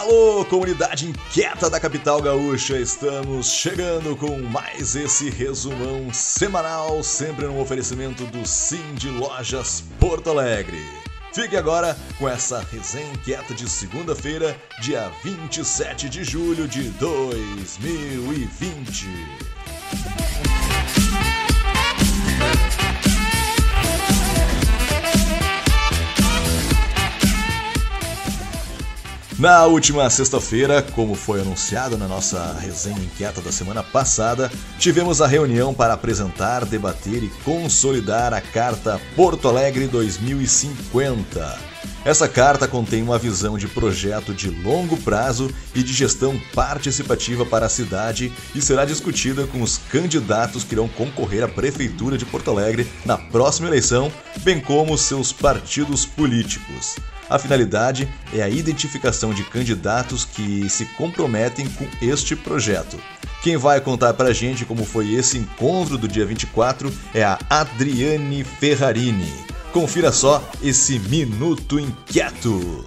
Alô, comunidade inquieta da capital gaúcha, estamos chegando com mais esse resumão semanal, sempre no oferecimento do Sim de Lojas Porto Alegre. Fique agora com essa resenha inquieta de segunda-feira, dia 27 de julho de 2020. Na última sexta-feira, como foi anunciado na nossa resenha inquieta da semana passada, tivemos a reunião para apresentar, debater e consolidar a Carta Porto Alegre 2050. Essa carta contém uma visão de projeto de longo prazo e de gestão participativa para a cidade e será discutida com os candidatos que irão concorrer à Prefeitura de Porto Alegre na próxima eleição, bem como seus partidos políticos. A finalidade é a identificação de candidatos que se comprometem com este projeto. Quem vai contar para a gente como foi esse encontro do dia 24 é a Adriane Ferrarini. Confira só esse Minuto Inquieto.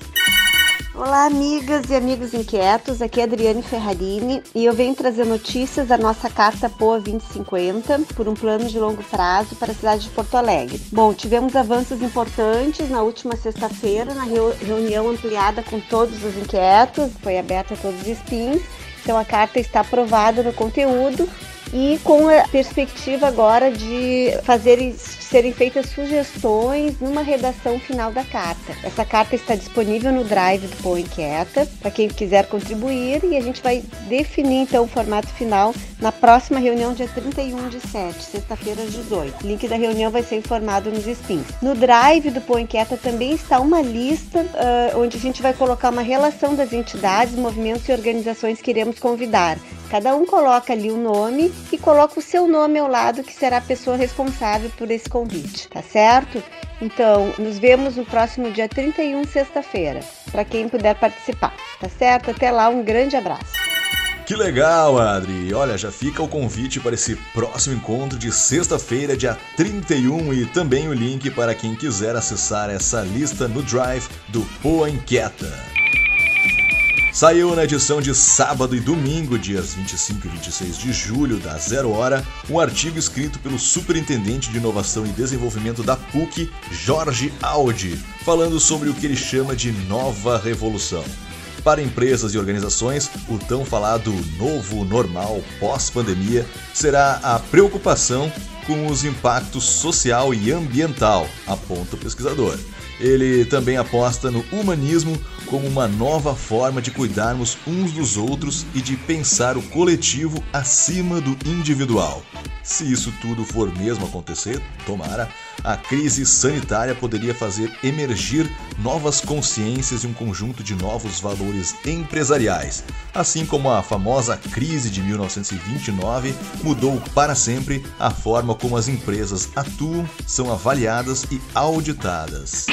Olá, amigas e amigos inquietos. Aqui é Adriane Ferrarini e eu venho trazer notícias da nossa Carta POA 2050 por um plano de longo prazo para a cidade de Porto Alegre. Bom, tivemos avanços importantes na última sexta-feira, na reunião ampliada com todos os inquietos, foi aberta a todos os spins. Então a carta está aprovada no conteúdo e com a perspectiva agora de fazer serem feitas sugestões numa redação final da carta. Essa carta está disponível no Drive do Pô Inquieta para quem quiser contribuir e a gente vai definir então o formato final na próxima reunião dia 31 de 7, sexta-feira às 18. O link da reunião vai ser informado nos spins. No Drive do Pô Inquieta também está uma lista uh, onde a gente vai colocar uma relação das entidades, movimentos e organizações que iremos convidar. Cada um coloca ali o nome e coloca o seu nome ao lado, que será a pessoa responsável por esse convite, tá certo? Então, nos vemos no próximo dia 31, sexta-feira, para quem puder participar, tá certo? Até lá, um grande abraço. Que legal, Adri! Olha, já fica o convite para esse próximo encontro de sexta-feira, dia 31, e também o link para quem quiser acessar essa lista no Drive do Poa Inquieta. Saiu na edição de sábado e domingo, dias 25 e 26 de julho, da Zero Hora, um artigo escrito pelo Superintendente de Inovação e Desenvolvimento da PUC, Jorge Audi, falando sobre o que ele chama de nova revolução. Para empresas e organizações, o tão falado novo normal pós-pandemia será a preocupação com os impactos social e ambiental, aponta o pesquisador. Ele também aposta no humanismo como uma nova forma de cuidarmos uns dos outros e de pensar o coletivo acima do individual. Se isso tudo for mesmo acontecer, tomara, a crise sanitária poderia fazer emergir novas consciências e um conjunto de novos valores empresariais, assim como a famosa crise de 1929 mudou para sempre a forma como as empresas atuam, são avaliadas e auditadas.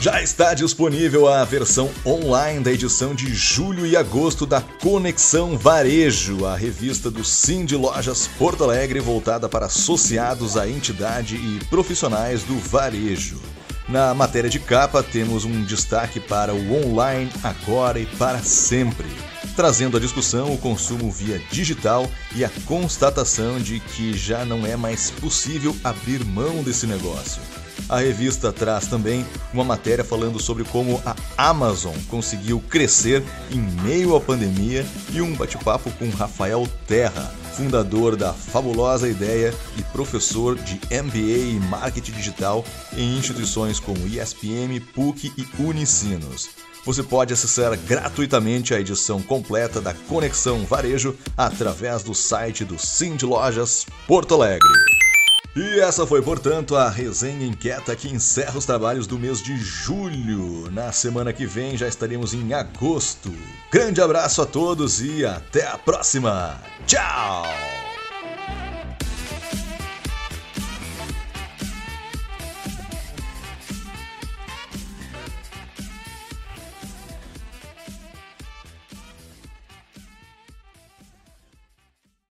Já está disponível a versão online da edição de julho e agosto da Conexão Varejo, a revista do Sim de Lojas Porto Alegre voltada para associados à entidade e profissionais do varejo. Na matéria de capa, temos um destaque para o online agora e para sempre, trazendo à discussão o consumo via digital e a constatação de que já não é mais possível abrir mão desse negócio. A revista traz também uma matéria falando sobre como a Amazon conseguiu crescer em meio à pandemia e um bate-papo com Rafael Terra, fundador da fabulosa ideia e professor de MBA e Marketing Digital em instituições como ESPM, PUC e Unicinos. Você pode acessar gratuitamente a edição completa da Conexão Varejo através do site do Cindy Lojas Porto Alegre. E essa foi, portanto, a resenha inquieta que encerra os trabalhos do mês de julho. Na semana que vem já estaremos em agosto. Grande abraço a todos e até a próxima. Tchau!